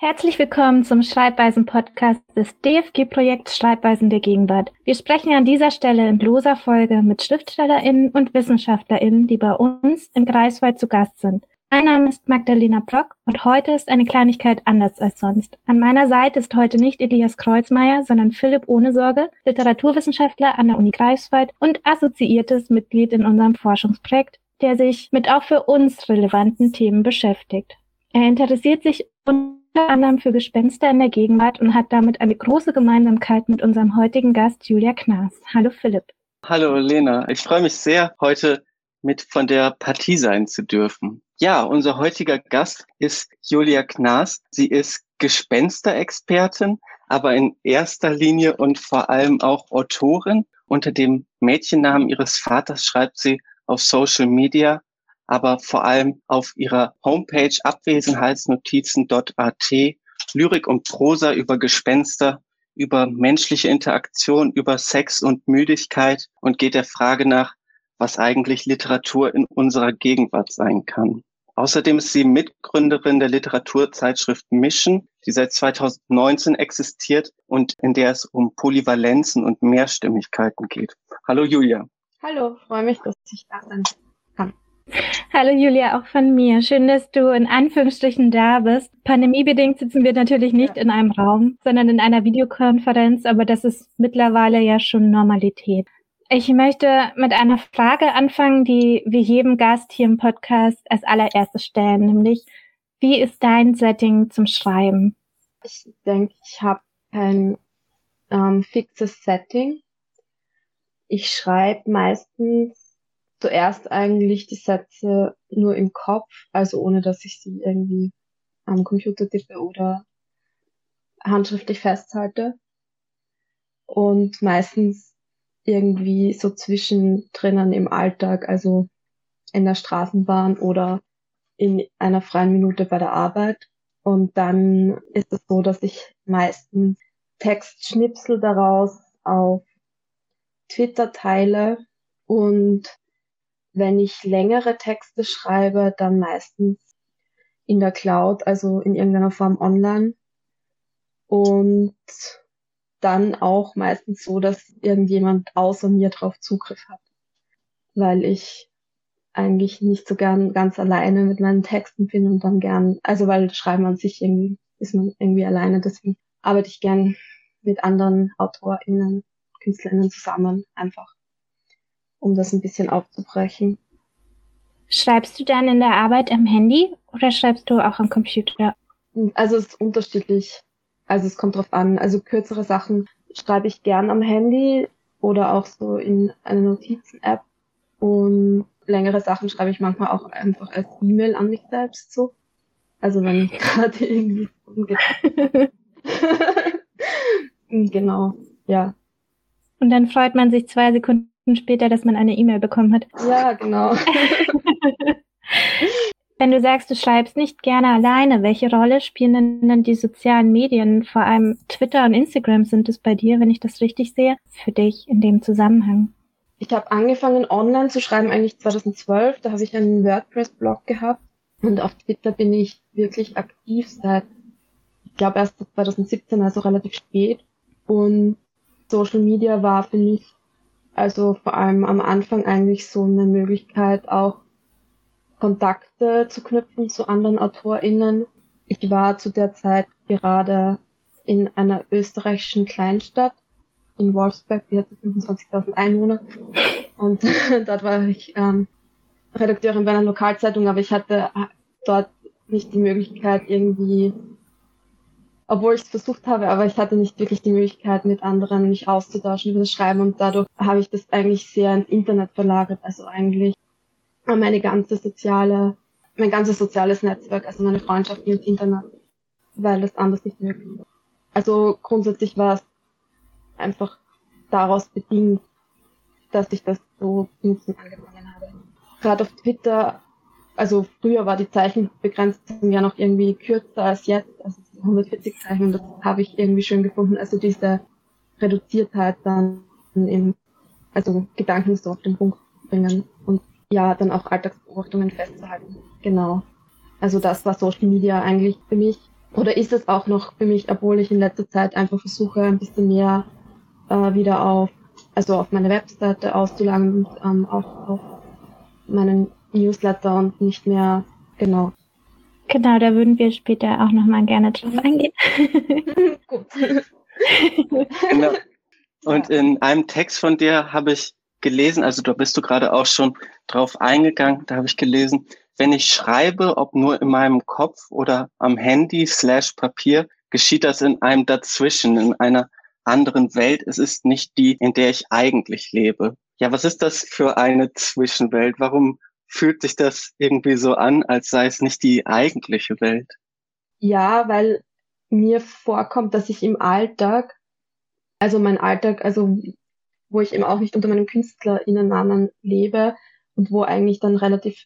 Herzlich willkommen zum Schreibweisen-Podcast des DFG-Projekts Schreibweisen der Gegenwart. Wir sprechen an dieser Stelle in loser Folge mit SchriftstellerInnen und WissenschaftlerInnen, die bei uns im Greifswald zu Gast sind. Mein Name ist Magdalena Brock und heute ist eine Kleinigkeit anders als sonst. An meiner Seite ist heute nicht Elias Kreuzmeier, sondern Philipp Ohnesorge, Literaturwissenschaftler an der Uni Greifswald und assoziiertes Mitglied in unserem Forschungsprojekt, der sich mit auch für uns relevanten Themen beschäftigt. Er interessiert sich unter anderem für Gespenster in der Gegenwart und hat damit eine große Gemeinsamkeit mit unserem heutigen Gast Julia Knaas. Hallo Philipp. Hallo Lena, ich freue mich sehr, heute mit von der Partie sein zu dürfen. Ja, unser heutiger Gast ist Julia Knaas. Sie ist Gespensterexpertin, aber in erster Linie und vor allem auch Autorin. Unter dem Mädchennamen ihres Vaters schreibt sie auf Social Media aber vor allem auf ihrer Homepage abwesenheitsnotizen.at Lyrik und Prosa über Gespenster, über menschliche Interaktion, über Sex und Müdigkeit und geht der Frage nach, was eigentlich Literatur in unserer Gegenwart sein kann. Außerdem ist sie Mitgründerin der Literaturzeitschrift Mission, die seit 2019 existiert und in der es um Polyvalenzen und Mehrstimmigkeiten geht. Hallo Julia. Hallo, freue mich, dass ich da sein kann. Hallo Julia, auch von mir. Schön, dass du in Anführungsstrichen da bist. Pandemiebedingt sitzen wir natürlich nicht ja. in einem Raum, sondern in einer Videokonferenz, aber das ist mittlerweile ja schon Normalität. Ich möchte mit einer Frage anfangen, die wir jedem Gast hier im Podcast als allererstes stellen, nämlich, wie ist dein Setting zum Schreiben? Ich denke, ich habe kein ähm, fixes Setting. Ich schreibe meistens zuerst eigentlich die Sätze nur im Kopf, also ohne dass ich sie irgendwie am Computer tippe oder handschriftlich festhalte. Und meistens irgendwie so zwischendrin im Alltag, also in der Straßenbahn oder in einer freien Minute bei der Arbeit. Und dann ist es so, dass ich meistens Textschnipsel daraus auf Twitter teile und wenn ich längere Texte schreibe, dann meistens in der Cloud, also in irgendeiner Form online. Und dann auch meistens so, dass irgendjemand außer mir drauf Zugriff hat. Weil ich eigentlich nicht so gern ganz alleine mit meinen Texten bin und dann gern, also weil Schreiben an sich irgendwie ist man irgendwie alleine, deswegen arbeite ich gern mit anderen AutorInnen, KünstlerInnen zusammen, einfach um das ein bisschen aufzubrechen. Schreibst du dann in der Arbeit am Handy oder schreibst du auch am Computer? Also es ist unterschiedlich. Also es kommt drauf an. Also kürzere Sachen schreibe ich gern am Handy oder auch so in einer Notizen-App. Und längere Sachen schreibe ich manchmal auch einfach als E-Mail an mich selbst so. Also wenn ich gerade irgendwie genau, ja. Und dann freut man sich zwei Sekunden später, dass man eine E-Mail bekommen hat. Ja, genau. Wenn du sagst, du schreibst nicht gerne alleine, welche Rolle spielen denn die sozialen Medien, vor allem Twitter und Instagram sind es bei dir, wenn ich das richtig sehe, für dich in dem Zusammenhang? Ich habe angefangen online zu schreiben eigentlich 2012, da habe ich einen WordPress-Blog gehabt und auf Twitter bin ich wirklich aktiv seit, ich glaube erst 2017, also relativ spät und Social Media war für mich also vor allem am Anfang eigentlich so eine Möglichkeit, auch Kontakte zu knüpfen zu anderen AutorInnen. Ich war zu der Zeit gerade in einer österreichischen Kleinstadt in Wolfsberg, die hatte 25.000 Einwohner. Und dort war ich ähm, Redakteurin bei einer Lokalzeitung, aber ich hatte dort nicht die Möglichkeit, irgendwie obwohl ich es versucht habe, aber ich hatte nicht wirklich die Möglichkeit, mit anderen mich auszutauschen über das Schreiben und dadurch habe ich das eigentlich sehr ins Internet verlagert, also eigentlich meine ganze soziale, mein ganzes soziales Netzwerk, also meine Freundschaften ins Internet, weil das anders nicht möglich war. Also grundsätzlich war es einfach daraus bedingt, dass ich das so nutzen angefangen habe. Gerade auf Twitter, also früher war die Zeichenbegrenzung ja noch irgendwie kürzer als jetzt, also 140 Zeichen, das habe ich irgendwie schön gefunden. Also diese Reduziertheit dann im, also Gedanken so auf den Punkt bringen und ja, dann auch Alltagsbeobachtungen festzuhalten. Genau. Also das war Social Media eigentlich für mich. oder ist es auch noch für mich, obwohl ich in letzter Zeit einfach versuche, ein bisschen mehr äh, wieder auf, also auf meine Webseite auszulagen und ähm, auf, auf meinen Newsletter und nicht mehr, genau. Genau, da würden wir später auch nochmal gerne drauf eingehen. Gut. genau. Und in einem Text von dir habe ich gelesen, also da bist du gerade auch schon drauf eingegangen, da habe ich gelesen, wenn ich schreibe, ob nur in meinem Kopf oder am Handy slash Papier, geschieht das in einem dazwischen, in einer anderen Welt. Es ist nicht die, in der ich eigentlich lebe. Ja, was ist das für eine Zwischenwelt? Warum fühlt sich das irgendwie so an, als sei es nicht die eigentliche Welt? Ja, weil mir vorkommt, dass ich im Alltag, also mein Alltag, also wo ich eben auch nicht unter meinem KünstlerInnennamen lebe und wo eigentlich dann relativ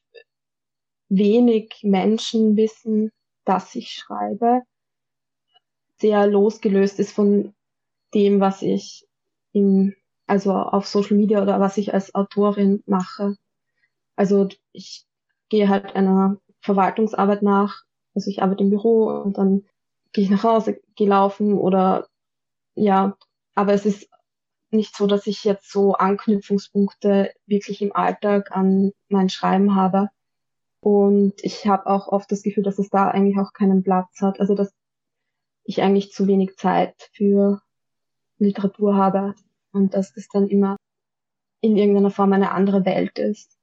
wenig Menschen wissen, dass ich schreibe, sehr losgelöst ist von dem, was ich im, also auf Social Media oder was ich als Autorin mache. Also ich gehe halt einer Verwaltungsarbeit nach, also ich arbeite im Büro und dann gehe ich nach Hause gelaufen oder ja, aber es ist nicht so, dass ich jetzt so Anknüpfungspunkte wirklich im Alltag an mein Schreiben habe. Und ich habe auch oft das Gefühl, dass es da eigentlich auch keinen Platz hat. Also dass ich eigentlich zu wenig Zeit für Literatur habe und dass das dann immer in irgendeiner Form eine andere Welt ist.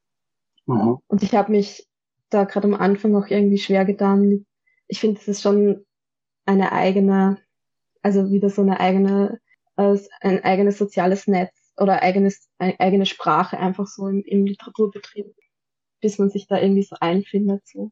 Mhm. Und ich habe mich da gerade am Anfang auch irgendwie schwer getan. Ich finde, es ist schon eine eigene, also wieder so eine eigene, äh, ein eigenes soziales Netz oder eigenes, eine eigene Sprache einfach so im, im Literaturbetrieb bis man sich da irgendwie so einfindet. So.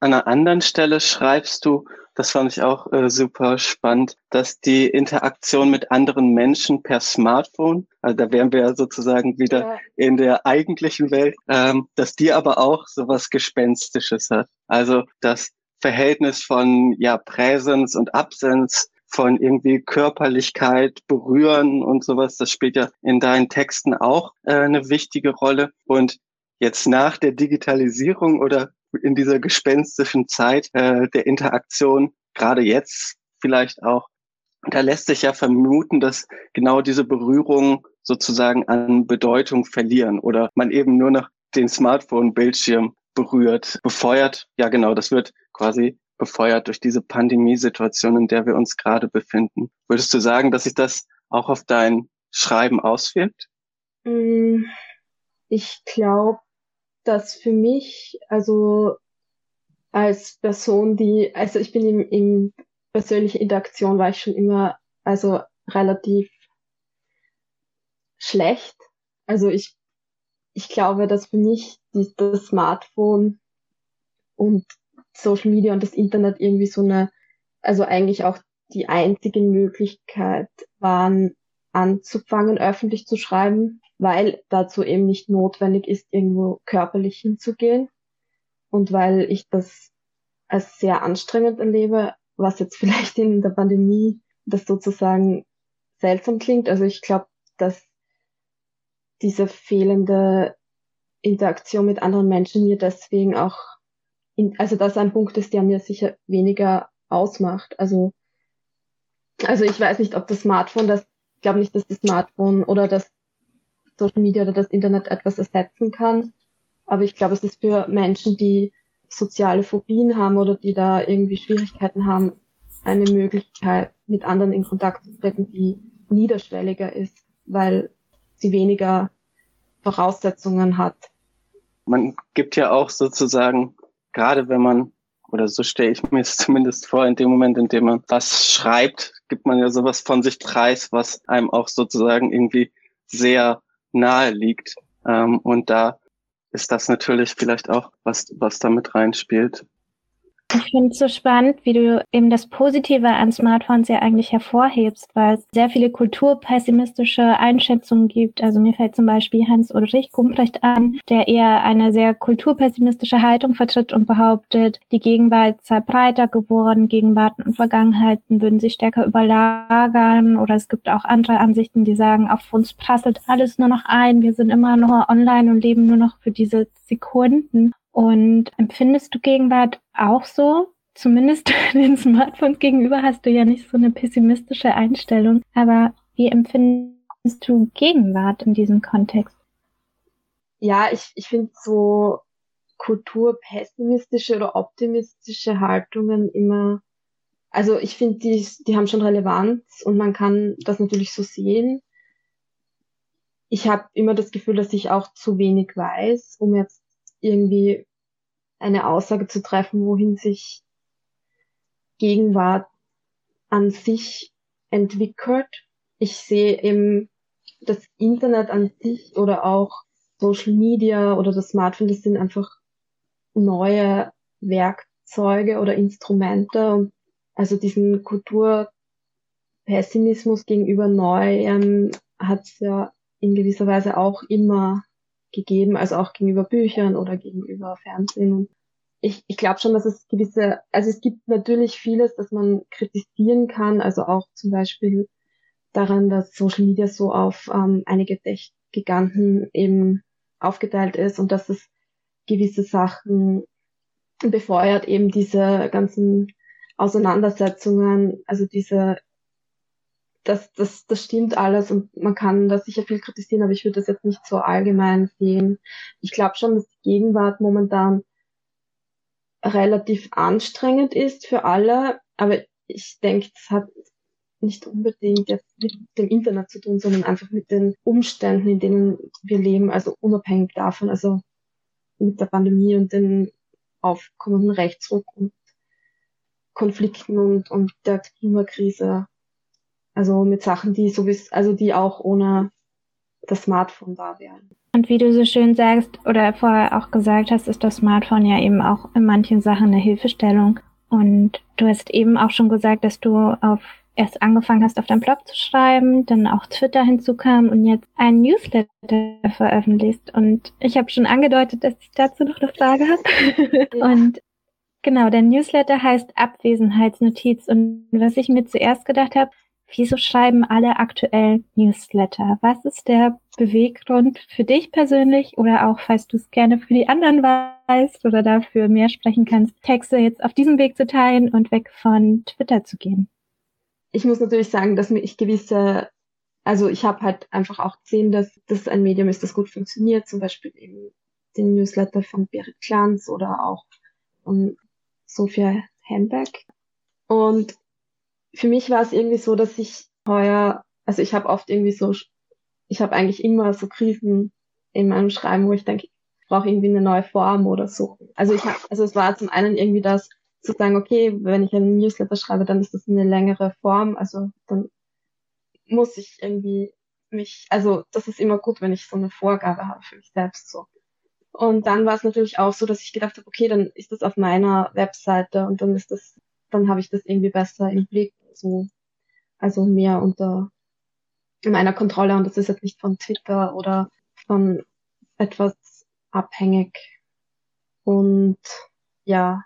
An einer anderen Stelle schreibst du, das fand ich auch äh, super spannend, dass die Interaktion mit anderen Menschen per Smartphone, also da wären wir ja sozusagen wieder ja. in der eigentlichen Welt, ähm, dass die aber auch sowas Gespenstisches hat. Also das Verhältnis von ja Präsenz und Absenz, von irgendwie Körperlichkeit, Berühren und sowas, das spielt ja in deinen Texten auch äh, eine wichtige Rolle. Und jetzt nach der Digitalisierung oder in dieser gespenstischen Zeit äh, der Interaktion, gerade jetzt vielleicht auch, da lässt sich ja vermuten, dass genau diese Berührungen sozusagen an Bedeutung verlieren oder man eben nur noch den Smartphone-Bildschirm berührt, befeuert. Ja, genau, das wird quasi befeuert durch diese Pandemiesituation, in der wir uns gerade befinden. Würdest du sagen, dass sich das auch auf dein Schreiben auswirkt? Mm, ich glaube, dass für mich, also als Person, die, also ich bin in, in persönlicher Interaktion war ich schon immer, also relativ schlecht. Also ich, ich glaube, dass für mich die, das Smartphone und Social Media und das Internet irgendwie so eine, also eigentlich auch die einzige Möglichkeit waren, anzufangen, öffentlich zu schreiben weil dazu eben nicht notwendig ist, irgendwo körperlich hinzugehen und weil ich das als sehr anstrengend erlebe, was jetzt vielleicht in der Pandemie das sozusagen seltsam klingt. Also ich glaube, dass diese fehlende Interaktion mit anderen Menschen mir deswegen auch, in, also das ein Punkt ist, der mir sicher weniger ausmacht. Also, also ich weiß nicht, ob das Smartphone, das, ich glaube nicht, dass das Smartphone oder das Social Media oder das Internet etwas ersetzen kann. Aber ich glaube, es ist für Menschen, die soziale Phobien haben oder die da irgendwie Schwierigkeiten haben, eine Möglichkeit, mit anderen in Kontakt zu treten, die niederschwelliger ist, weil sie weniger Voraussetzungen hat. Man gibt ja auch sozusagen, gerade wenn man, oder so stelle ich mir es zumindest vor, in dem Moment, in dem man was schreibt, gibt man ja sowas von sich preis, was einem auch sozusagen irgendwie sehr nahe liegt. Ähm, und da ist das natürlich vielleicht auch, was, was da mit reinspielt. Ich finde es so spannend, wie du eben das Positive an Smartphones ja eigentlich hervorhebst, weil es sehr viele kulturpessimistische Einschätzungen gibt. Also mir fällt zum Beispiel Hans-Ulrich Gumprecht an, der eher eine sehr kulturpessimistische Haltung vertritt und behauptet, die Gegenwart sei breiter geworden, Gegenwart und Vergangenheiten würden sich stärker überlagern. Oder es gibt auch andere Ansichten, die sagen, auf uns prasselt alles nur noch ein, wir sind immer nur online und leben nur noch für diese Sekunden. Und empfindest du Gegenwart auch so? zumindest den Smartphones gegenüber hast du ja nicht so eine pessimistische Einstellung. Aber wie empfindest du Gegenwart in diesem Kontext? Ja, ich, ich finde so kulturpessimistische oder optimistische Haltungen immer, also ich finde, die, die haben schon Relevanz und man kann das natürlich so sehen. Ich habe immer das Gefühl, dass ich auch zu wenig weiß, um jetzt irgendwie eine Aussage zu treffen, wohin sich Gegenwart an sich entwickelt. Ich sehe eben das Internet an sich oder auch Social Media oder das Smartphone, das sind einfach neue Werkzeuge oder Instrumente und also diesen Kulturpessimismus gegenüber Neuem hat es ja in gewisser Weise auch immer gegeben, also auch gegenüber Büchern oder gegenüber Fernsehen. ich, ich glaube schon, dass es gewisse, also es gibt natürlich vieles, das man kritisieren kann, also auch zum Beispiel daran, dass Social Media so auf ähm, einige Tech-Giganten eben aufgeteilt ist und dass es gewisse Sachen befeuert, eben diese ganzen Auseinandersetzungen, also diese, das, das, das stimmt alles und man kann da sicher viel kritisieren, aber ich würde das jetzt nicht so allgemein sehen. Ich glaube schon, dass die Gegenwart momentan relativ anstrengend ist für alle, aber ich denke, es hat nicht unbedingt jetzt mit dem Internet zu tun, sondern einfach mit den Umständen, in denen wir leben, also unabhängig davon, also mit der Pandemie und den aufkommenden Rechtsruck und Konflikten und, und der Klimakrise. Also mit Sachen, die sowieso, also die auch ohne das Smartphone da wären. Und wie du so schön sagst oder vorher auch gesagt hast, ist das Smartphone ja eben auch in manchen Sachen eine Hilfestellung. Und du hast eben auch schon gesagt, dass du auf erst angefangen hast, auf deinem Blog zu schreiben, dann auch Twitter hinzukam und jetzt ein Newsletter veröffentlicht. Und ich habe schon angedeutet, dass ich dazu noch eine Frage habe. Ja. Und genau, der Newsletter heißt Abwesenheitsnotiz. Und was ich mir zuerst gedacht habe, wieso schreiben alle aktuell Newsletter? Was ist der Beweggrund für dich persönlich oder auch, falls du es gerne für die anderen weißt oder dafür mehr sprechen kannst, Texte jetzt auf diesem Weg zu teilen und weg von Twitter zu gehen? ich muss natürlich sagen, dass mir ich gewisse, also ich habe halt einfach auch gesehen, dass das ein Medium ist, das gut funktioniert, zum Beispiel eben den Newsletter von Berit Klanz oder auch von Sophia Hemberg. Und für mich war es irgendwie so, dass ich heuer, also ich habe oft irgendwie so, ich habe eigentlich immer so Krisen in meinem Schreiben, wo ich denke, ich brauche irgendwie eine neue Form oder so. Also ich habe, also es war zum einen irgendwie das, zu sagen, okay, wenn ich einen Newsletter schreibe, dann ist das eine längere Form, also dann muss ich irgendwie mich, also das ist immer gut, wenn ich so eine Vorgabe habe für mich selbst so. Und dann war es natürlich auch so, dass ich gedacht habe, okay, dann ist das auf meiner Webseite und dann ist das, dann habe ich das irgendwie besser im Blick, so, also mehr unter meiner Kontrolle und das ist jetzt nicht von Twitter oder von etwas abhängig. Und ja,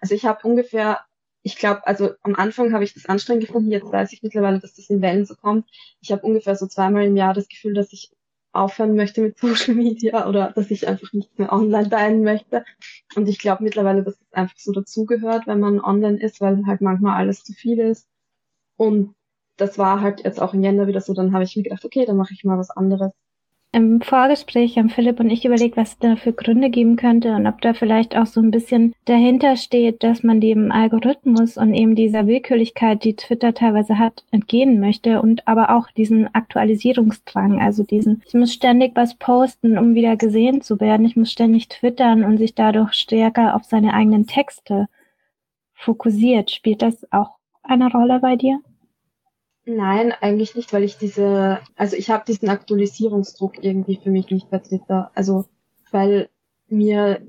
also ich habe ungefähr, ich glaube, also am Anfang habe ich das anstrengend gefunden, jetzt weiß ich mittlerweile, dass das in Wellen so kommt. Ich habe ungefähr so zweimal im Jahr das Gefühl, dass ich aufhören möchte mit Social Media oder dass ich einfach nicht mehr online teilen möchte. Und ich glaube mittlerweile, dass es einfach so dazugehört, wenn man online ist, weil halt manchmal alles zu viel ist. Und das war halt jetzt auch in Jänner wieder so, dann habe ich mir gedacht, okay, dann mache ich mal was anderes. Im Vorgespräch haben Philipp und ich überlegt, was es da für Gründe geben könnte und ob da vielleicht auch so ein bisschen dahinter steht, dass man dem Algorithmus und eben dieser Willkürlichkeit, die Twitter teilweise hat, entgehen möchte und aber auch diesen Aktualisierungsdrang, also diesen, ich muss ständig was posten, um wieder gesehen zu werden, ich muss ständig twittern und sich dadurch stärker auf seine eigenen Texte fokussiert. Spielt das auch eine Rolle bei dir? Nein, eigentlich nicht, weil ich diese, also ich habe diesen Aktualisierungsdruck irgendwie für mich nicht bei Twitter. Also weil mir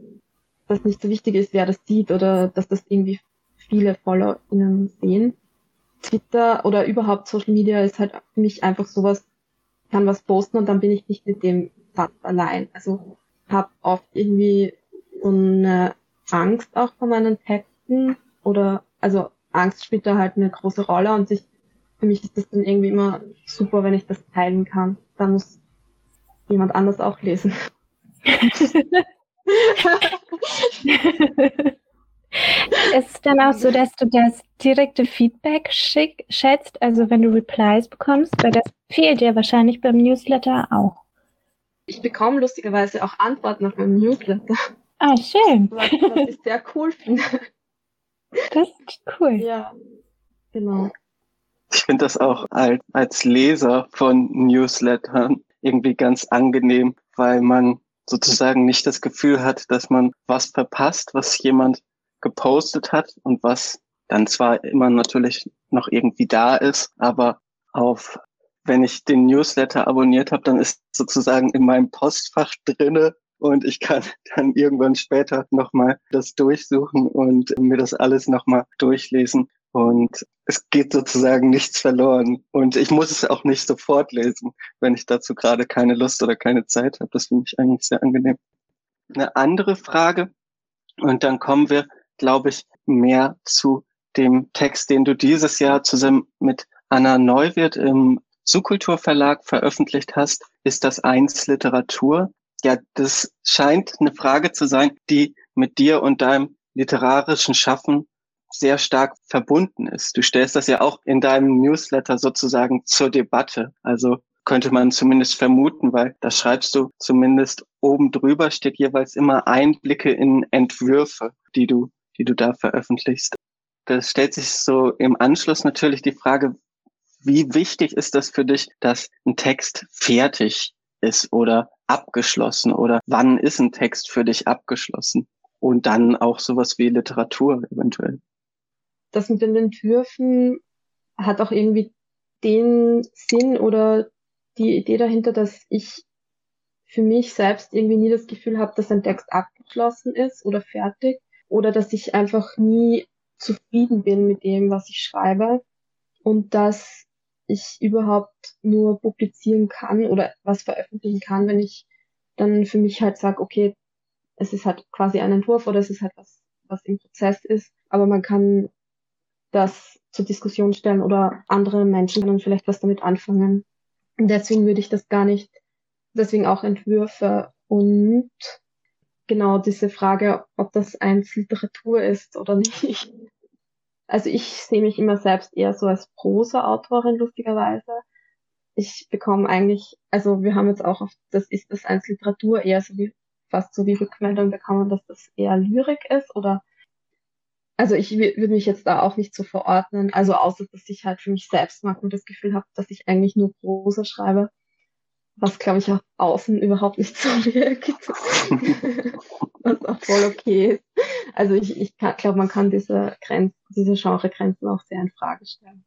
das nicht so wichtig ist, wer das sieht oder dass das irgendwie viele FollowerInnen sehen. Twitter oder überhaupt Social Media ist halt für mich einfach sowas, kann was posten und dann bin ich nicht mit dem Satz allein. Also habe oft irgendwie so eine Angst auch vor meinen Texten oder also Angst spielt da halt eine große Rolle und sich für mich ist das dann irgendwie immer super, wenn ich das teilen kann. Da muss jemand anders auch lesen. Ist es dann auch so, dass du das direkte Feedback schick, schätzt, also wenn du Replies bekommst, weil das fehlt dir wahrscheinlich beim Newsletter auch. Ich bekomme lustigerweise auch Antworten auf meinem Newsletter. Ah, schön. Was, was ich sehr cool finde. Das ist cool. Ja, genau. Ich finde das auch als, Leser von Newslettern irgendwie ganz angenehm, weil man sozusagen nicht das Gefühl hat, dass man was verpasst, was jemand gepostet hat und was dann zwar immer natürlich noch irgendwie da ist, aber auf, wenn ich den Newsletter abonniert habe, dann ist sozusagen in meinem Postfach drinne und ich kann dann irgendwann später nochmal das durchsuchen und mir das alles nochmal durchlesen. Und es geht sozusagen nichts verloren. Und ich muss es auch nicht sofort lesen, wenn ich dazu gerade keine Lust oder keine Zeit habe. Das finde ich eigentlich sehr angenehm. Eine andere Frage, und dann kommen wir, glaube ich, mehr zu dem Text, den du dieses Jahr zusammen mit Anna Neuwirth im Subkulturverlag veröffentlicht hast, ist das eins Literatur. Ja, das scheint eine Frage zu sein, die mit dir und deinem literarischen Schaffen sehr stark verbunden ist. Du stellst das ja auch in deinem Newsletter sozusagen zur Debatte. Also könnte man zumindest vermuten, weil da schreibst du zumindest oben drüber steht jeweils immer Einblicke in Entwürfe, die du, die du da veröffentlichst. Da stellt sich so im Anschluss natürlich die Frage, wie wichtig ist das für dich, dass ein Text fertig ist oder abgeschlossen oder wann ist ein Text für dich abgeschlossen? Und dann auch sowas wie Literatur eventuell das mit den Entwürfen hat auch irgendwie den Sinn oder die Idee dahinter, dass ich für mich selbst irgendwie nie das Gefühl habe, dass ein Text abgeschlossen ist oder fertig oder dass ich einfach nie zufrieden bin mit dem, was ich schreibe und dass ich überhaupt nur publizieren kann oder was veröffentlichen kann, wenn ich dann für mich halt sage, okay, es ist halt quasi ein Entwurf oder es ist halt was, was im Prozess ist, aber man kann das zur Diskussion stellen oder andere Menschen dann vielleicht was damit anfangen. Und deswegen würde ich das gar nicht, deswegen auch Entwürfe und genau diese Frage, ob das eins Literatur ist oder nicht. Also ich sehe mich immer selbst eher so als Prosa-Autorin, lustigerweise. Ich bekomme eigentlich, also wir haben jetzt auch auf, das ist das eins Literatur eher so wie, fast so wie Rückmeldung bekommen, dass das eher Lyrik ist oder also ich würde mich jetzt da auch nicht so verordnen, also außer dass ich halt für mich selbst manchmal das Gefühl habe, dass ich eigentlich nur Prosa schreibe, was glaube ich auch außen überhaupt nicht so wirkt, was auch voll okay ist. Also ich, ich glaube, man kann diese Grenzen, diese Genregrenzen auch sehr in Frage stellen.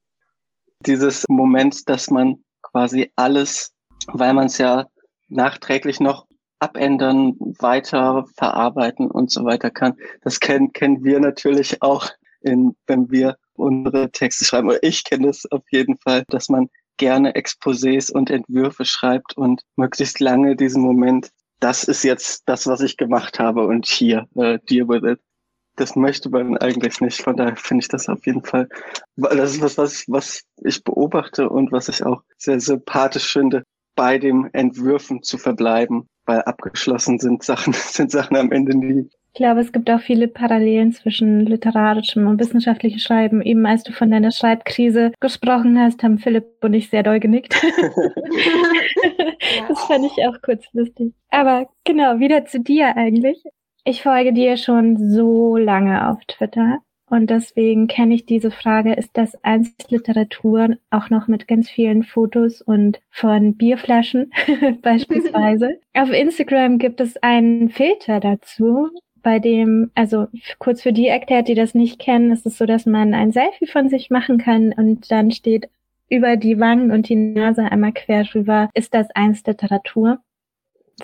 Dieses Moment, dass man quasi alles, weil man es ja nachträglich noch abändern, weiter verarbeiten und so weiter kann. Das kennen, kennen wir natürlich auch, in, wenn wir unsere Texte schreiben. Oder ich kenne es auf jeden Fall, dass man gerne Exposés und Entwürfe schreibt und möglichst lange diesen Moment, das ist jetzt das, was ich gemacht habe und hier, uh, deal with it. Das möchte man eigentlich nicht. Von daher finde ich das auf jeden Fall, das ist was, was, was ich beobachte und was ich auch sehr sympathisch finde, bei dem Entwürfen zu verbleiben weil abgeschlossen sind Sachen, sind Sachen am Ende nie. Ich glaube, es gibt auch viele Parallelen zwischen literarischem und wissenschaftlichem Schreiben. Eben als du von deiner Schreibkrise gesprochen hast, haben Philipp und ich sehr doll genickt. das fand ich auch kurz lustig. Aber genau, wieder zu dir eigentlich. Ich folge dir schon so lange auf Twitter und deswegen kenne ich diese Frage, ist das einst Literatur auch noch mit ganz vielen Fotos und von Bierflaschen beispielsweise. Auf Instagram gibt es einen Filter dazu, bei dem, also kurz für die erklärt, die das nicht kennen, ist es so, dass man ein Selfie von sich machen kann und dann steht über die Wangen und die Nase einmal quer drüber, ist das einst Literatur?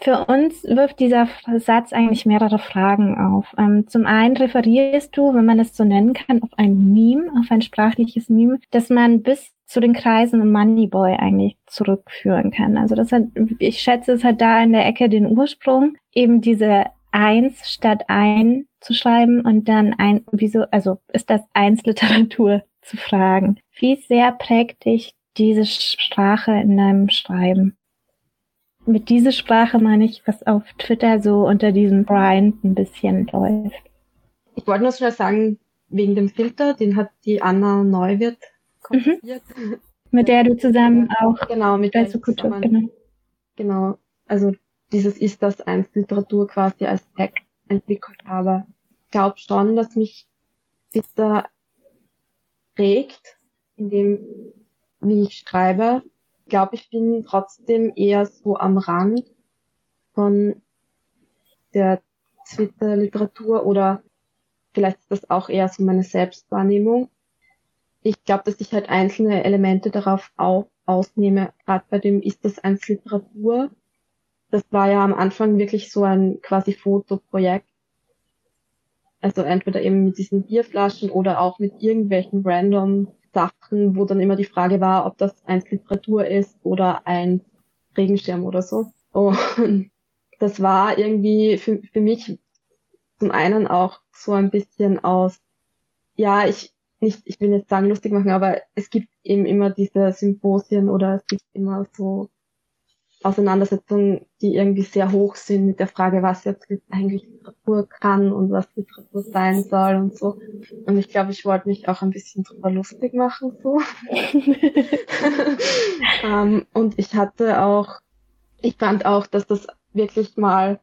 Für uns wirft dieser Satz eigentlich mehrere Fragen auf. Ähm, zum einen referierst du, wenn man es so nennen kann, auf ein Meme, auf ein sprachliches Meme, das man bis zu den Kreisen Moneyboy eigentlich zurückführen kann. Also das hat, ich schätze, es hat da in der Ecke den Ursprung, eben diese eins statt ein zu schreiben und dann ein, wieso, also ist das eins Literatur zu fragen. Wie sehr prägt dich diese Sprache in deinem Schreiben? Mit dieser Sprache meine ich, was auf Twitter so unter diesem Grind ein bisschen läuft. ich wollte nur schnell sagen, wegen dem Filter, den hat die Anna Neuwirth konzipiert. Mhm. Mit der du zusammen auch genau, mit der Kultur, genau. Genau. Also dieses ist das eins Literatur quasi als Tag entwickelt habe. Ich glaube schon, dass mich Filter prägt, in dem, wie ich schreibe. Ich glaube, ich bin trotzdem eher so am Rand von der Twitter-Literatur oder vielleicht ist das auch eher so meine Selbstwahrnehmung. Ich glaube, dass ich halt einzelne Elemente darauf auch ausnehme. Gerade bei dem ist das eins Literatur. Das war ja am Anfang wirklich so ein quasi Fotoprojekt. Also entweder eben mit diesen Bierflaschen oder auch mit irgendwelchen random Sachen, wo dann immer die Frage war, ob das eins Literatur ist oder ein Regenschirm oder so. Und das war irgendwie für, für mich zum einen auch so ein bisschen aus, ja, ich nicht, ich will jetzt sagen lustig machen, aber es gibt eben immer diese Symposien oder es gibt immer so Auseinandersetzungen, die irgendwie sehr hoch sind mit der Frage, was jetzt eigentlich Literatur kann und was Literatur sein soll und so. Und ich glaube, ich wollte mich auch ein bisschen drüber lustig machen, so. um, ähm, und ich hatte auch, ich fand auch, dass das wirklich mal,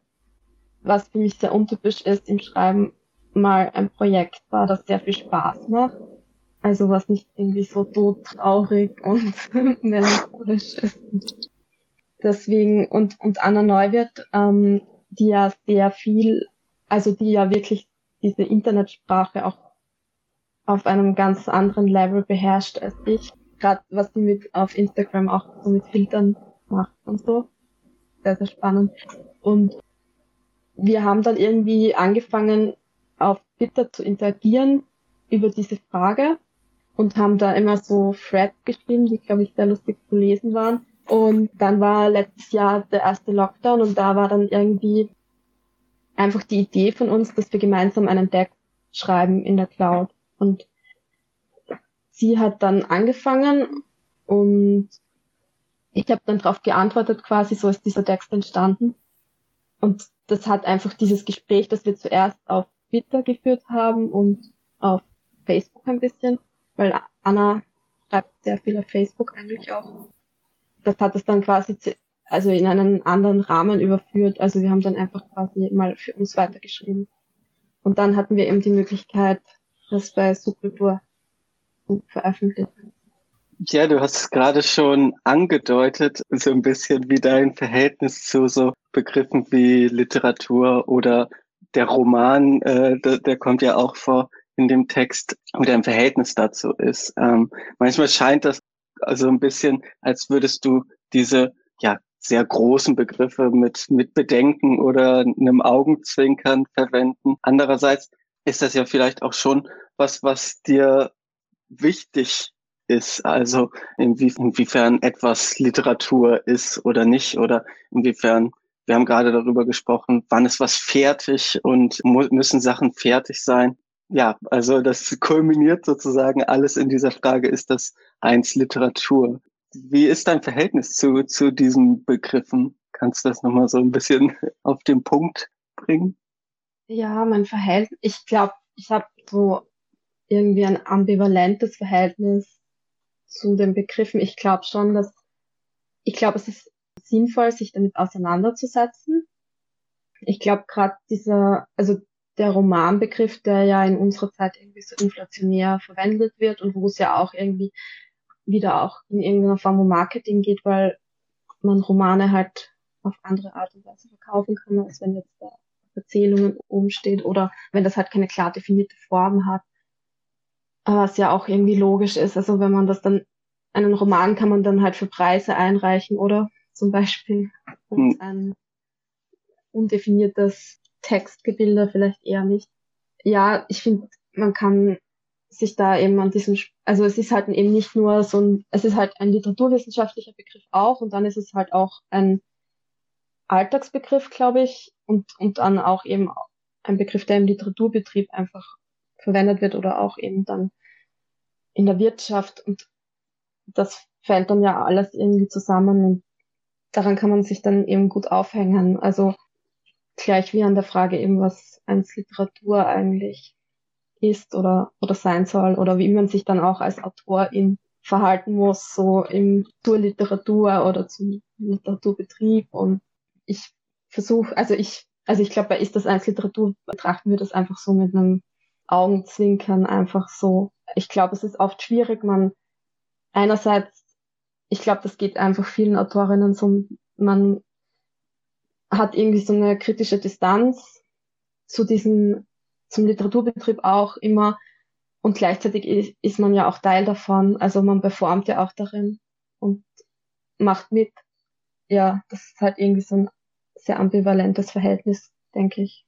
was für mich sehr untypisch ist im Schreiben, mal ein Projekt war, das sehr viel Spaß macht. Also was nicht irgendwie so todtraurig und melancholisch ist. Deswegen, und, und Anna Neuwirth, ähm, die ja sehr viel, also die ja wirklich diese Internetsprache auch auf einem ganz anderen Level beherrscht als ich. Gerade was sie mit auf Instagram auch so mit Filtern macht und so. Sehr, sehr spannend. Und wir haben dann irgendwie angefangen, auf Twitter zu interagieren über diese Frage und haben da immer so Threads geschrieben, die, glaube ich, sehr lustig zu lesen waren. Und dann war letztes Jahr der erste Lockdown und da war dann irgendwie einfach die Idee von uns, dass wir gemeinsam einen Deck schreiben in der Cloud. Und sie hat dann angefangen und ich habe dann darauf geantwortet, quasi so ist dieser Text entstanden. Und das hat einfach dieses Gespräch, das wir zuerst auf Twitter geführt haben und auf Facebook ein bisschen, weil Anna schreibt sehr viel auf Facebook eigentlich auch. Das hat es dann quasi zu, also in einen anderen Rahmen überführt. Also wir haben dann einfach quasi mal für uns weitergeschrieben. Und dann hatten wir eben die Möglichkeit, das bei Subkultur zu veröffentlichen. Ja, du hast es gerade schon angedeutet, so ein bisschen wie dein Verhältnis zu so Begriffen wie Literatur oder der Roman, äh, der, der kommt ja auch vor in dem Text, wie dein Verhältnis dazu ist. Ähm, manchmal scheint das also ein bisschen, als würdest du diese ja sehr großen Begriffe mit mit Bedenken oder einem Augenzwinkern verwenden. Andererseits ist das ja vielleicht auch schon was, was dir wichtig ist, also inwie, inwiefern etwas Literatur ist oder nicht oder inwiefern wir haben gerade darüber gesprochen, wann ist was fertig und müssen Sachen fertig sein. Ja, also das kulminiert sozusagen alles in dieser Frage, ist das eins Literatur? Wie ist dein Verhältnis zu, zu diesen Begriffen? Kannst du das nochmal so ein bisschen auf den Punkt bringen? Ja, mein Verhältnis, ich glaube, ich habe so irgendwie ein ambivalentes Verhältnis zu den Begriffen. Ich glaube schon, dass ich glaube, es ist sinnvoll, sich damit auseinanderzusetzen. Ich glaube gerade dieser, also der Romanbegriff, der ja in unserer Zeit irgendwie so inflationär verwendet wird und wo es ja auch irgendwie wieder auch in irgendeiner Form um Marketing geht, weil man Romane halt auf andere Art und Weise verkaufen kann, als wenn jetzt da Erzählungen umsteht oder wenn das halt keine klar definierte Form hat. Was ja auch irgendwie logisch ist. Also wenn man das dann, einen Roman kann man dann halt für Preise einreichen, oder? zum Beispiel hm. ein undefiniertes Textgebilde vielleicht eher nicht. Ja, ich finde, man kann sich da eben an diesem, also es ist halt eben nicht nur so ein, es ist halt ein literaturwissenschaftlicher Begriff auch und dann ist es halt auch ein Alltagsbegriff, glaube ich, und, und dann auch eben ein Begriff, der im Literaturbetrieb einfach verwendet wird oder auch eben dann in der Wirtschaft und das fällt dann ja alles irgendwie zusammen und daran kann man sich dann eben gut aufhängen. Also gleich wie an der Frage eben, was eins Literatur eigentlich ist oder, oder sein soll oder wie man sich dann auch als Autorin verhalten muss, so im, zur Literatur oder zum Literaturbetrieb. Und ich versuche, also ich, also ich glaube, bei Ist das eins Literatur betrachten wir das einfach so mit einem Augenzwinkern, einfach so. Ich glaube, es ist oft schwierig, man einerseits, ich glaube, das geht einfach vielen Autorinnen so, man hat irgendwie so eine kritische Distanz zu diesem, zum Literaturbetrieb auch immer und gleichzeitig ist, man ja auch Teil davon, also man performt ja auch darin und macht mit. Ja, das ist halt irgendwie so ein sehr ambivalentes Verhältnis, denke ich.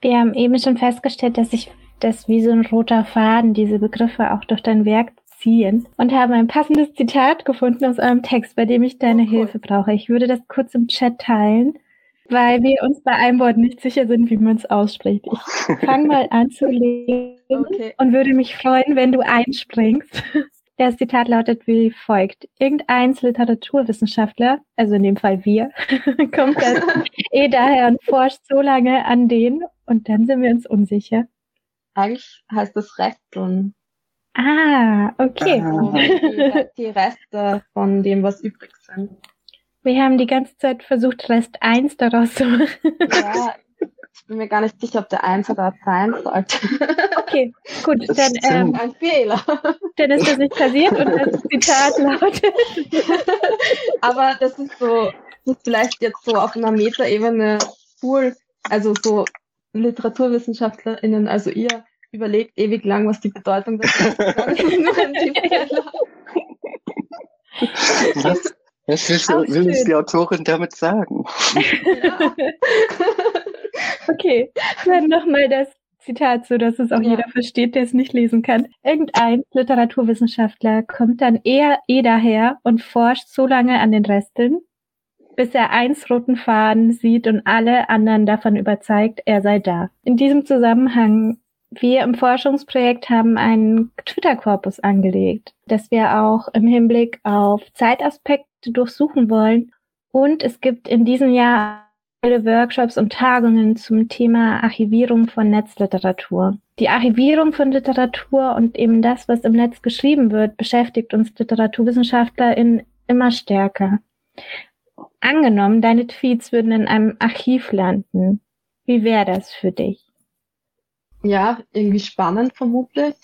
Wir haben eben schon festgestellt, dass sich das wie so ein roter Faden, diese Begriffe auch durch dein Werk ziehen und haben ein passendes Zitat gefunden aus eurem Text, bei dem ich deine oh, cool. Hilfe brauche. Ich würde das kurz im Chat teilen, weil wir uns bei einem Wort nicht sicher sind, wie man es ausspricht. Ich fange mal an zu lesen okay. und würde mich freuen, wenn du einspringst. Das Zitat lautet wie folgt. Irgendein Literaturwissenschaftler, also in dem Fall wir, kommt dann eh daher und forscht so lange an den und dann sind wir uns unsicher. Eigentlich heißt das Resteln. Ah, okay. Ah. Die, die Reste von dem, was übrig sind. Wir haben die ganze Zeit versucht, Rest 1 daraus zu machen. Ja, ich bin mir gar nicht sicher, ob der 1 oder sein sollte. Okay, gut, dann, ähm, ein Fehler. dann ist das nicht passiert und das Zitat lautet. Aber das ist so, das ist vielleicht jetzt so auf einer Metaebene cool, also so LiteraturwissenschaftlerInnen, also ihr überlegt ewig lang, was die Bedeutung des ist. was, was will, will uns die Autorin damit sagen? Ja. okay, dann nochmal das Zitat, so dass es auch ja. jeder versteht, der es nicht lesen kann. Irgendein Literaturwissenschaftler kommt dann eher eh daher und forscht so lange an den Resten, bis er eins roten Faden sieht und alle anderen davon überzeugt, er sei da. In diesem Zusammenhang wir im Forschungsprojekt haben einen Twitter-Korpus angelegt, dass wir auch im Hinblick auf Zeitaspekte durchsuchen wollen. Und es gibt in diesem Jahr viele Workshops und Tagungen zum Thema Archivierung von Netzliteratur. Die Archivierung von Literatur und eben das, was im Netz geschrieben wird, beschäftigt uns LiteraturwissenschaftlerInnen immer stärker. Angenommen, deine Tweets würden in einem Archiv landen. Wie wäre das für dich? Ja, irgendwie spannend vermutlich.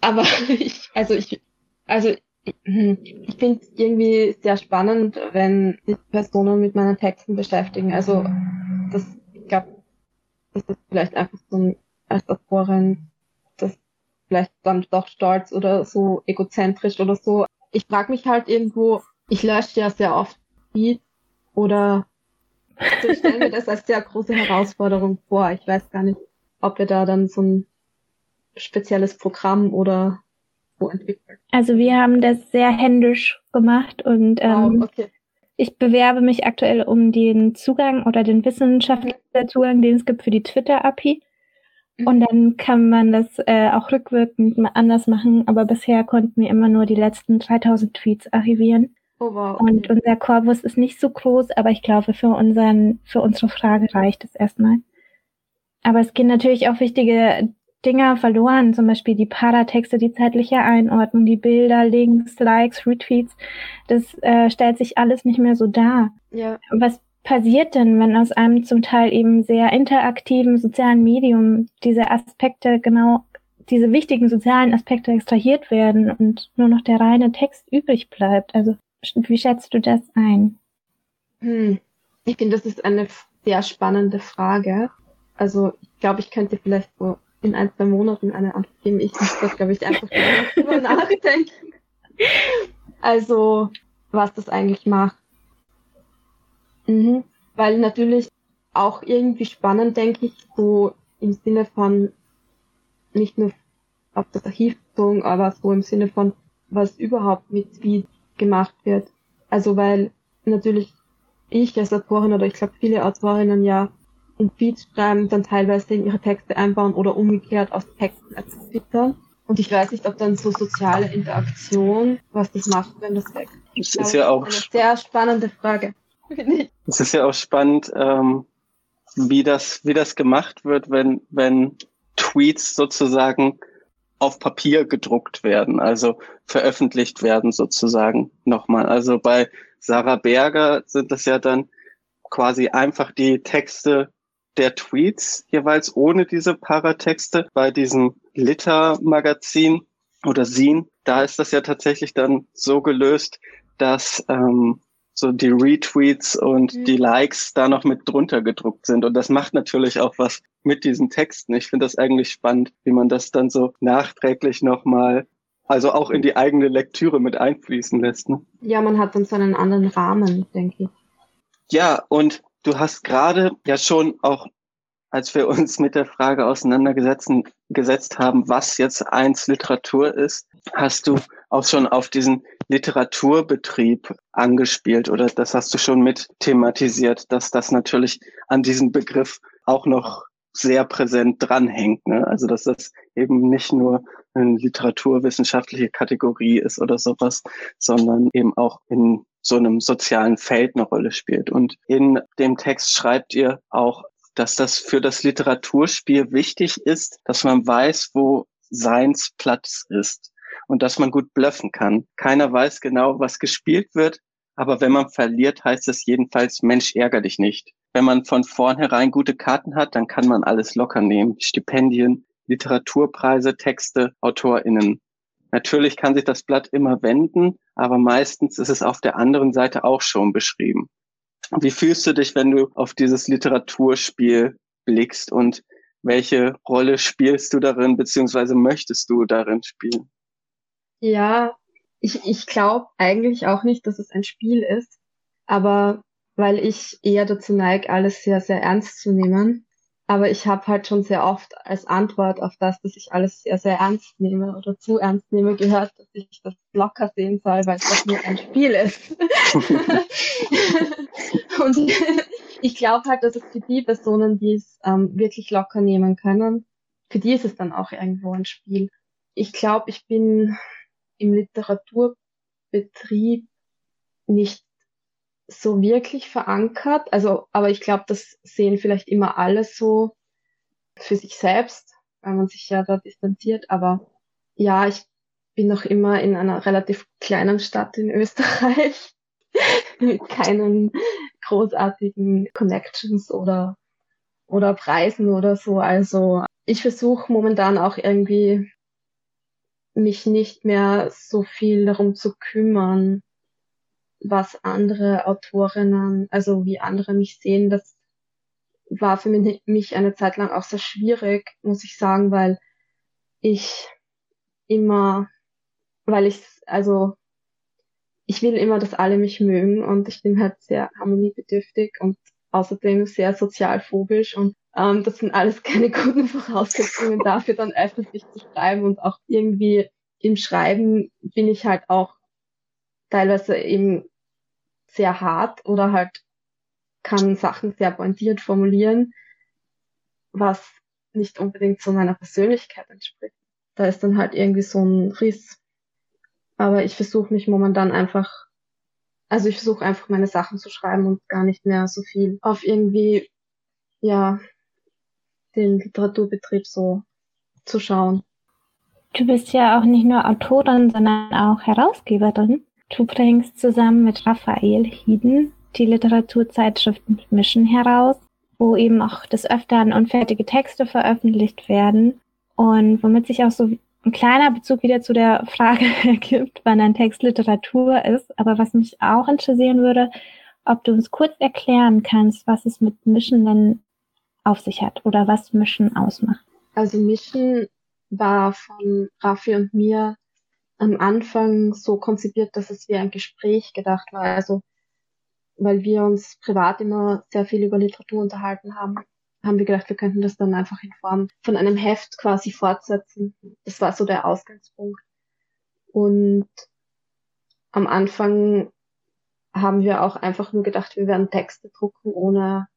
Aber ich, also ich, also hm, ich finde es irgendwie sehr spannend, wenn sich Personen mit meinen Texten beschäftigen. Also das, ich glaube, das ist vielleicht einfach so ein als Autorin, das vielleicht dann doch stolz oder so egozentrisch oder so. Ich frage mich halt irgendwo, ich lösche ja sehr oft Beats oder ich stelle mir das als sehr große Herausforderung vor. Ich weiß gar nicht, ob wir da dann so ein spezielles Programm oder so entwickeln. Also wir haben das sehr händisch gemacht und ähm, wow, okay. ich bewerbe mich aktuell um den Zugang oder den wissenschaftlichen Zugang, den es gibt für die Twitter-API. Mhm. Und dann kann man das äh, auch rückwirkend anders machen, aber bisher konnten wir immer nur die letzten 3000 Tweets archivieren. Oh, wow. Und unser Korpus ist nicht so groß, aber ich glaube, für unseren, für unsere Frage reicht es erstmal. Aber es gehen natürlich auch wichtige Dinger verloren, zum Beispiel die Paratexte, die zeitliche Einordnung, die Bilder, Links, Likes, Retweets. Das äh, stellt sich alles nicht mehr so dar. Ja. Was passiert denn, wenn aus einem zum Teil eben sehr interaktiven sozialen Medium diese Aspekte genau, diese wichtigen sozialen Aspekte extrahiert werden und nur noch der reine Text übrig bleibt? Also wie schätzt du das ein? Hm. Ich finde, das ist eine sehr spannende Frage. Also ich glaube, ich könnte vielleicht so in ein, zwei Monaten eine Antwort geben. Ich muss das, glaube ich, einfach drüber nachdenken. Also, was das eigentlich macht. Mhm. Weil natürlich auch irgendwie spannend, denke ich, so im Sinne von nicht nur auf das Archiv bezogen, aber so im Sinne von, was überhaupt mit wie gemacht wird. Also weil natürlich ich als Autorin oder ich glaube viele Autorinnen ja in Feeds schreiben, dann teilweise in ihre Texte einbauen oder umgekehrt aus Texten als Twitter. Und ich weiß nicht, ob dann so soziale Interaktion, was das macht, wenn das weg ist. Das ist ja auch eine sehr spannende Frage. Es ist ja auch spannend, ähm, wie das, wie das gemacht wird, wenn, wenn Tweets sozusagen auf Papier gedruckt werden, also veröffentlicht werden sozusagen nochmal. Also bei Sarah Berger sind das ja dann quasi einfach die Texte der Tweets jeweils ohne diese Paratexte. Bei diesem Litter-Magazin oder Zine, da ist das ja tatsächlich dann so gelöst, dass ähm, so die Retweets und mhm. die Likes da noch mit drunter gedruckt sind. Und das macht natürlich auch was mit diesen Texten. Ich finde das eigentlich spannend, wie man das dann so nachträglich nochmal, also auch in die eigene Lektüre mit einfließen lässt. Ne? Ja, man hat dann so einen anderen Rahmen, denke ich. Ja, und du hast gerade ja schon auch, als wir uns mit der Frage auseinandergesetzt gesetzt haben, was jetzt eins Literatur ist, hast du auch schon auf diesen Literaturbetrieb angespielt oder das hast du schon mit thematisiert, dass das natürlich an diesem Begriff auch noch sehr präsent dranhängt. Ne? Also dass das eben nicht nur eine literaturwissenschaftliche Kategorie ist oder sowas, sondern eben auch in so einem sozialen Feld eine Rolle spielt. Und in dem Text schreibt ihr auch, dass das für das Literaturspiel wichtig ist, dass man weiß, wo Seins Platz ist und dass man gut bluffen kann. Keiner weiß genau, was gespielt wird, aber wenn man verliert, heißt es jedenfalls, Mensch, ärger dich nicht. Wenn man von vornherein gute Karten hat, dann kann man alles locker nehmen. Stipendien, Literaturpreise, Texte, AutorInnen. Natürlich kann sich das Blatt immer wenden, aber meistens ist es auf der anderen Seite auch schon beschrieben. Wie fühlst du dich, wenn du auf dieses Literaturspiel blickst und welche Rolle spielst du darin, beziehungsweise möchtest du darin spielen? Ja, ich, ich glaube eigentlich auch nicht, dass es ein Spiel ist, aber weil ich eher dazu neige, alles sehr, sehr ernst zu nehmen. Aber ich habe halt schon sehr oft als Antwort auf das, dass ich alles sehr, sehr ernst nehme oder zu ernst nehme, gehört, dass ich das locker sehen soll, weil es doch nur ein Spiel ist. Und ich glaube halt, dass es für die Personen, die es ähm, wirklich locker nehmen können, für die ist es dann auch irgendwo ein Spiel. Ich glaube, ich bin im Literaturbetrieb nicht so wirklich verankert. Also, aber ich glaube, das sehen vielleicht immer alle so für sich selbst, weil man sich ja da distanziert. Aber ja, ich bin noch immer in einer relativ kleinen Stadt in Österreich mit keinen großartigen Connections oder oder Preisen oder so. Also ich versuche momentan auch irgendwie mich nicht mehr so viel darum zu kümmern, was andere Autorinnen, also wie andere mich sehen. Das war für mich eine Zeit lang auch sehr schwierig, muss ich sagen, weil ich immer, weil ich, also ich will immer, dass alle mich mögen und ich bin halt sehr harmoniebedürftig und außerdem sehr sozialphobisch und ähm, das sind alles keine guten Voraussetzungen dafür, dann öffentlich zu schreiben und auch irgendwie im Schreiben bin ich halt auch teilweise eben sehr hart oder halt kann Sachen sehr pointiert formulieren, was nicht unbedingt zu meiner Persönlichkeit entspricht. Da ist dann halt irgendwie so ein Riss. Aber ich versuche mich momentan einfach, also ich versuche einfach meine Sachen zu schreiben und gar nicht mehr so viel auf irgendwie, ja, den Literaturbetrieb so zu schauen. Du bist ja auch nicht nur Autorin, sondern auch Herausgeberin. Du bringst zusammen mit Raphael Hieden die Literaturzeitschrift Mischen heraus, wo eben auch des Öfteren unfertige Texte veröffentlicht werden und womit sich auch so ein kleiner Bezug wieder zu der Frage ergibt, wann ein Text Literatur ist. Aber was mich auch interessieren würde, ob du uns kurz erklären kannst, was es mit Mischen denn auf sich hat oder was Mischen ausmacht. Also Mischen war von Raffi und mir am Anfang so konzipiert, dass es wie ein Gespräch gedacht war. Also, weil wir uns privat immer sehr viel über Literatur unterhalten haben, haben wir gedacht, wir könnten das dann einfach in Form von einem Heft quasi fortsetzen. Das war so der Ausgangspunkt. Und am Anfang haben wir auch einfach nur gedacht, wir werden Texte drucken, ohne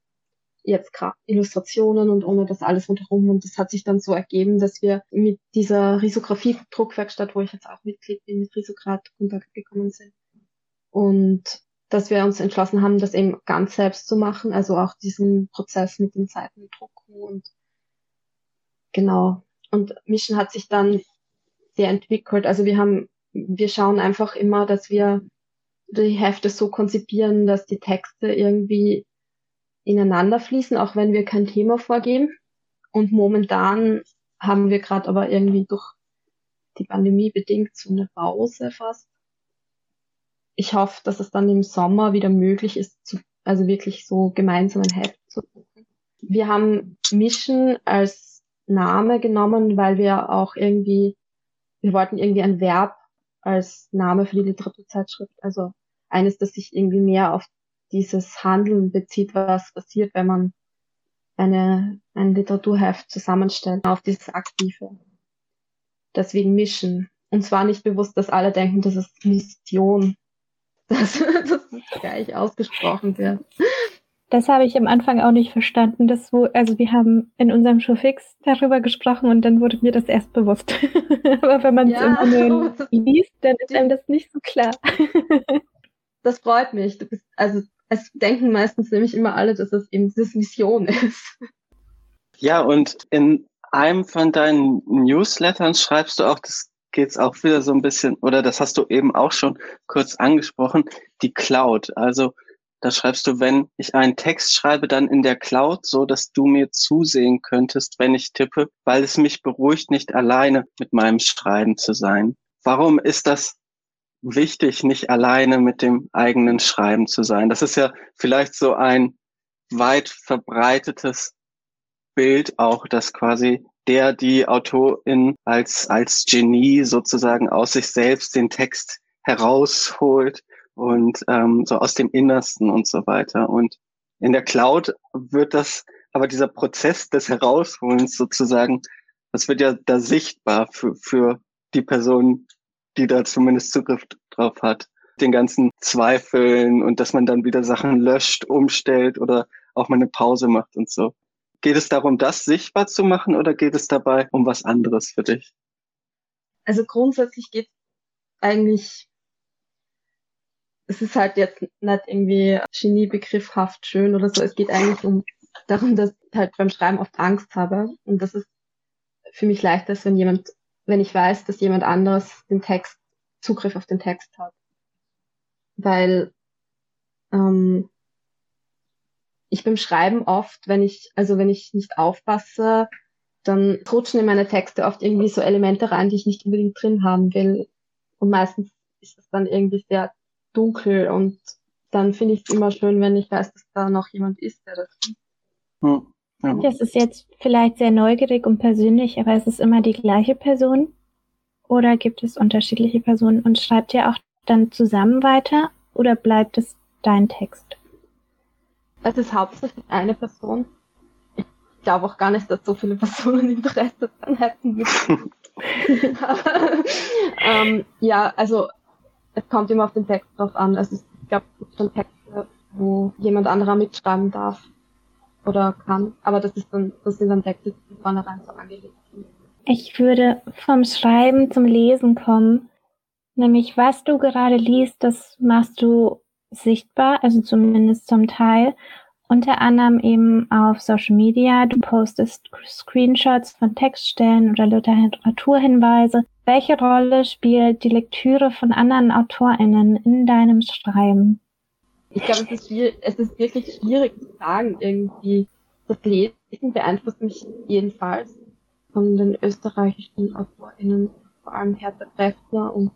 jetzt gerade Illustrationen und ohne das alles rundherum. Und das hat sich dann so ergeben, dass wir mit dieser Risografie-Druckwerkstatt, wo ich jetzt auch Mitglied bin, mit Risograd Kontakt gekommen sind. Und dass wir uns entschlossen haben, das eben ganz selbst zu machen, also auch diesen Prozess mit den Seiten drucken und Genau. Und Mission hat sich dann sehr entwickelt. Also wir haben, wir schauen einfach immer, dass wir die Hefte so konzipieren, dass die Texte irgendwie ineinander fließen, auch wenn wir kein Thema vorgeben. Und momentan haben wir gerade aber irgendwie durch die Pandemie bedingt so eine Pause fast. Ich hoffe, dass es dann im Sommer wieder möglich ist, zu, also wirklich so gemeinsam ein Heft zu suchen. Wir haben Mission als Name genommen, weil wir auch irgendwie, wir wollten irgendwie ein Verb als Name für die Literaturzeitschrift, also eines, das sich irgendwie mehr auf dieses Handeln bezieht, was passiert, wenn man eine, ein Literaturheft zusammenstellt, auf dieses Aktive. Deswegen mischen. Und zwar nicht bewusst, dass alle denken, das ist Mission, dass, dass das gleich ausgesprochen wird. Das habe ich am Anfang auch nicht verstanden. Das wo, also wir haben in unserem Showfix darüber gesprochen und dann wurde mir das erst bewusst. Aber wenn man es ja, liest, dann ist einem das nicht so klar. das freut mich. Du bist, also es denken meistens nämlich immer alle, dass es eben diese Mission ist. Ja, und in einem von deinen Newslettern schreibst du auch, das geht's auch wieder so ein bisschen, oder das hast du eben auch schon kurz angesprochen, die Cloud. Also da schreibst du, wenn ich einen Text schreibe, dann in der Cloud, so dass du mir zusehen könntest, wenn ich tippe, weil es mich beruhigt, nicht alleine mit meinem Schreiben zu sein. Warum ist das wichtig, nicht alleine mit dem eigenen Schreiben zu sein. Das ist ja vielleicht so ein weit verbreitetes Bild auch, dass quasi der, die Autorin als, als Genie sozusagen aus sich selbst den Text herausholt und ähm, so aus dem Innersten und so weiter. Und in der Cloud wird das, aber dieser Prozess des Herausholens sozusagen, das wird ja da sichtbar für, für die Person, die da zumindest Zugriff drauf hat. Den ganzen Zweifeln und dass man dann wieder Sachen löscht, umstellt oder auch mal eine Pause macht und so. Geht es darum, das sichtbar zu machen oder geht es dabei um was anderes für dich? Also grundsätzlich geht eigentlich, es ist halt jetzt nicht irgendwie Geniebegriffhaft schön oder so. Es geht eigentlich um darum, dass ich halt beim Schreiben oft Angst habe und dass es für mich leichter ist, wenn jemand wenn ich weiß, dass jemand anderes den Text, Zugriff auf den Text hat. Weil ähm, ich beim Schreiben oft, wenn ich, also wenn ich nicht aufpasse, dann rutschen in meine Texte oft irgendwie so Elemente rein, die ich nicht unbedingt drin haben will. Und meistens ist es dann irgendwie sehr dunkel und dann finde ich es immer schön, wenn ich weiß, dass da noch jemand ist, der das sieht. Hm. Ja. Das ist jetzt vielleicht sehr neugierig und persönlich, aber ist es immer die gleiche Person? Oder gibt es unterschiedliche Personen und schreibt ihr auch dann zusammen weiter oder bleibt es dein Text? Es ist hauptsächlich eine Person. Ich glaube auch gar nicht, dass so viele Personen Interesse daran hätten. ähm, ja, also es kommt immer auf den Text drauf an. Also ich glaube, es gibt schon Texte, wo jemand anderer mitschreiben darf oder kann. Aber das ist dann, das sind dann Texte, die vornherein so angelegt sind. Ich würde vom Schreiben zum Lesen kommen. Nämlich, was du gerade liest, das machst du sichtbar, also zumindest zum Teil. Unter anderem eben auf Social Media. Du postest Screenshots von Textstellen oder Literaturhinweise. Welche Rolle spielt die Lektüre von anderen AutorInnen in deinem Schreiben? Ich glaube, es ist, es ist wirklich schwierig zu sagen, irgendwie. Das Lesen beeinflusst mich jedenfalls von den österreichischen AutorInnen, vor allem Hertha Kräftner und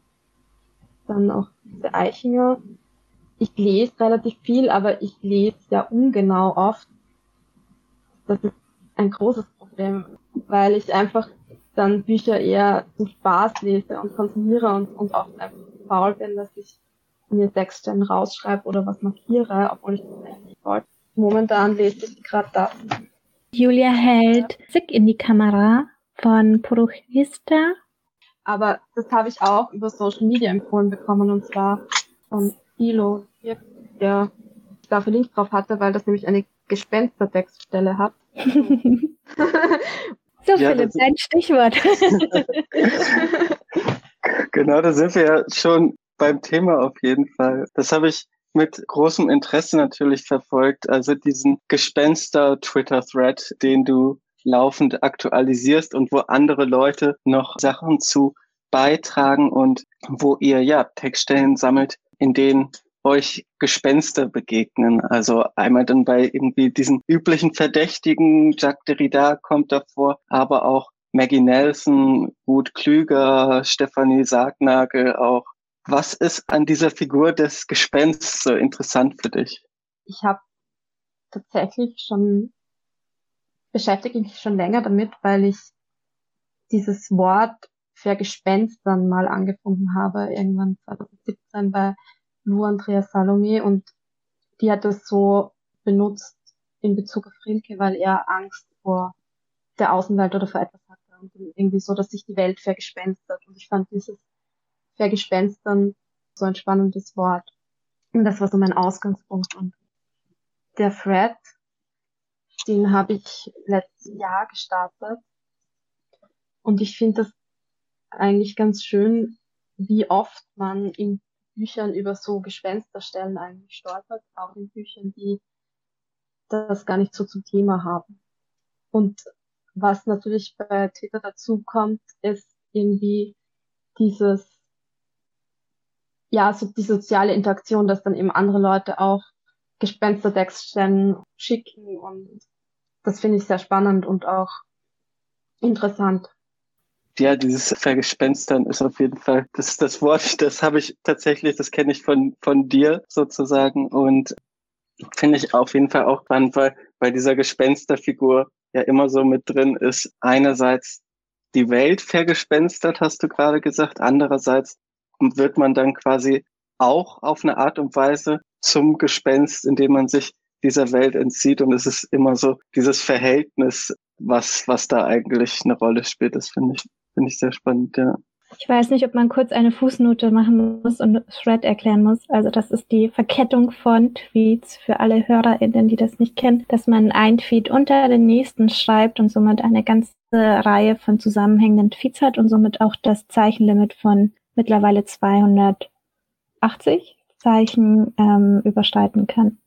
dann auch diese Eichinger. Ich lese relativ viel, aber ich lese sehr ungenau oft. Das ist ein großes Problem, weil ich einfach dann Bücher eher zum Spaß lese und konsumiere und, und oft einfach faul bin, dass ich mir Textstellen rausschreibe oder was markiere, obwohl ich das eigentlich wollte. Momentan lese ich gerade das. Julia hält Sick in die Kamera von Puruchista. Aber das habe ich auch über Social Media empfohlen bekommen und zwar von Ilo, der da verlinkt drauf hatte, weil das nämlich eine Gespenstertextstelle hat. so, ja, Philipp, dein Stichwort. genau, da sind wir ja schon beim Thema auf jeden Fall. Das habe ich mit großem Interesse natürlich verfolgt. Also diesen Gespenster-Twitter-Thread, den du laufend aktualisierst und wo andere Leute noch Sachen zu beitragen und wo ihr ja Textstellen sammelt, in denen euch Gespenster begegnen. Also einmal dann bei irgendwie diesen üblichen Verdächtigen, Jacques Derrida kommt davor, aber auch Maggie Nelson, Ruth Klüger, Stefanie Sargnagel auch. Was ist an dieser Figur des Gespensts so interessant für dich? Ich habe tatsächlich schon beschäftige mich schon länger damit, weil ich dieses Wort Vergespenstern mal angefunden habe, irgendwann 2017 bei Lou Andrea Salome. Und die hat das so benutzt in Bezug auf Rilke, weil er Angst vor der Außenwelt oder vor etwas hatte und irgendwie so, dass sich die Welt vergespenstert und ich fand dieses Vergespenstern so ein spannendes Wort. Und das war so mein Ausgangspunkt. Und der Thread, den habe ich letztes Jahr gestartet. Und ich finde das eigentlich ganz schön, wie oft man in Büchern über so Gespensterstellen eigentlich stolpert, auch in Büchern, die das gar nicht so zum Thema haben. Und was natürlich bei Twitter dazu kommt, ist irgendwie dieses, ja, so die soziale Interaktion, dass dann eben andere Leute auch Gespenstertextstellen schicken und das finde ich sehr spannend und auch interessant. Ja, dieses Vergespenstern ist auf jeden Fall, das ist das Wort, das habe ich tatsächlich, das kenne ich von, von dir sozusagen und finde ich auf jeden Fall auch spannend, weil bei dieser Gespensterfigur ja immer so mit drin ist, einerseits die Welt vergespenstert, hast du gerade gesagt, andererseits wird man dann quasi auch auf eine Art und Weise zum Gespenst, indem man sich dieser Welt entzieht und es ist immer so dieses Verhältnis, was, was da eigentlich eine Rolle spielt, das finde ich Finde ich sehr spannend, ja. Ich weiß nicht, ob man kurz eine Fußnote machen muss und Thread erklären muss. Also das ist die Verkettung von Tweets für alle HörerInnen, die das nicht kennen, dass man ein Tweet unter den nächsten schreibt und somit eine ganze Reihe von zusammenhängenden Tweets hat und somit auch das Zeichenlimit von mittlerweile 280 Zeichen ähm, überschreiten kann.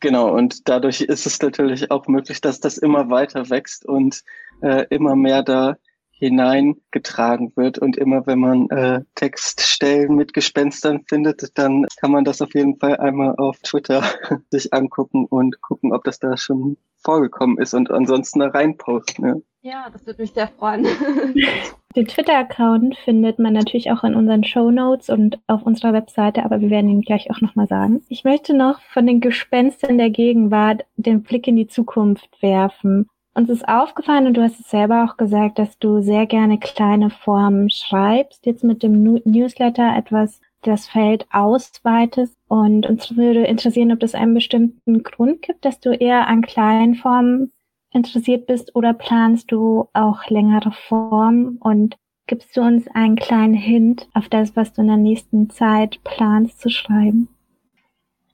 Genau, und dadurch ist es natürlich auch möglich, dass das immer weiter wächst und äh, immer mehr da hineingetragen wird. Und immer wenn man äh, Textstellen mit Gespenstern findet, dann kann man das auf jeden Fall einmal auf Twitter sich angucken und gucken, ob das da schon vorgekommen ist und ansonsten da reinposten. Ja, ja das würde mich sehr freuen. Den Twitter-Account findet man natürlich auch in unseren Show Notes und auf unserer Webseite, aber wir werden ihn gleich auch nochmal sagen. Ich möchte noch von den Gespenstern der Gegenwart den Blick in die Zukunft werfen. Uns ist aufgefallen, und du hast es selber auch gesagt, dass du sehr gerne kleine Formen schreibst, jetzt mit dem Newsletter etwas das Feld ausweitest. Und uns würde interessieren, ob es einen bestimmten Grund gibt, dass du eher an kleinen Formen interessiert bist oder planst du auch längere Formen und gibst du uns einen kleinen Hint auf das, was du in der nächsten Zeit planst zu schreiben?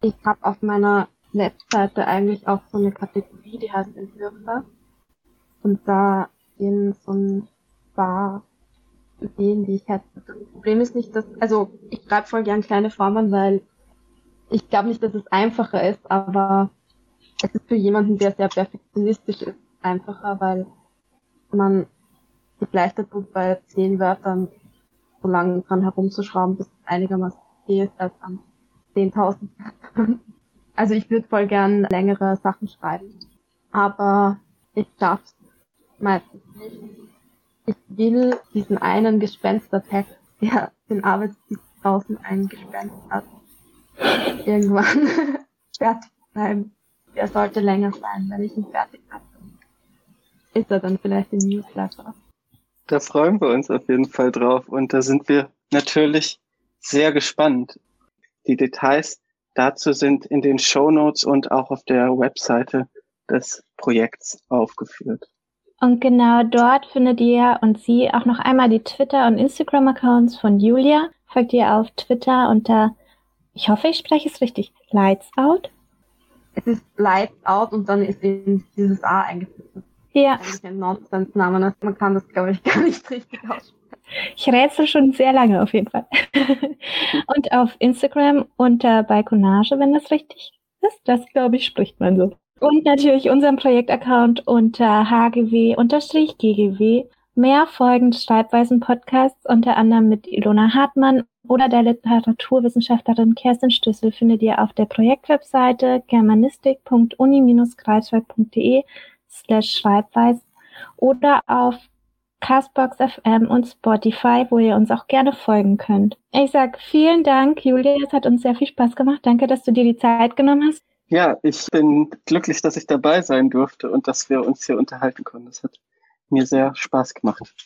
Ich habe auf meiner Webseite eigentlich auch so eine Kategorie, die heißt Entwürfe und da in so ein paar Ideen, die ich hätte. Das Problem ist nicht, dass, also ich schreibe voll gern kleine Formen, weil ich glaube nicht, dass es einfacher ist, aber es ist für jemanden, der sehr perfektionistisch ist, einfacher, weil man sich leichter tut, bei zehn Wörtern so lange dran herumzuschrauben, bis es einigermaßen okay ist, als an 10.000 Wörtern. Also ich würde voll gern längere Sachen schreiben, aber ich schaff's meistens nicht. Ich will diesen einen Gespenstertext, der den Arbeitstitel draußen eingespenst hat, irgendwann fertig bleiben. Der sollte länger sein, wenn ich ihn fertig habe. Ist er dann vielleicht im Newsletter? Da freuen wir uns auf jeden Fall drauf und da sind wir natürlich sehr gespannt. Die Details dazu sind in den Show Notes und auch auf der Webseite des Projekts aufgeführt. Und genau dort findet ihr und sie auch noch einmal die Twitter- und Instagram-Accounts von Julia. Folgt ihr auf Twitter unter, ich hoffe, ich spreche es richtig, Lights Out. Es ist Lights Out und dann ist eben dieses A eingefügt. Ja. Eigentlich ein Nonsens-Name, man kann das, glaube ich, gar nicht richtig aussprechen. Ich rätsel schon sehr lange auf jeden Fall. und auf Instagram unter Balkonage, wenn das richtig ist. Das, glaube ich, spricht man so. Und natürlich unseren Projektaccount unter hgw-ggw. Mehr Folgen des Schreibweisen-Podcasts, unter anderem mit Ilona Hartmann oder der Literaturwissenschaftlerin Kerstin Stüssel, findet ihr auf der Projektwebseite germanistik.uni-greifswald.de slash Schreibweisen oder auf Castbox FM und Spotify, wo ihr uns auch gerne folgen könnt. Ich sag vielen Dank, Julia. Es hat uns sehr viel Spaß gemacht. Danke, dass du dir die Zeit genommen hast. Ja, ich bin glücklich, dass ich dabei sein durfte und dass wir uns hier unterhalten konnten. Das hat mir sehr Spaß gemacht.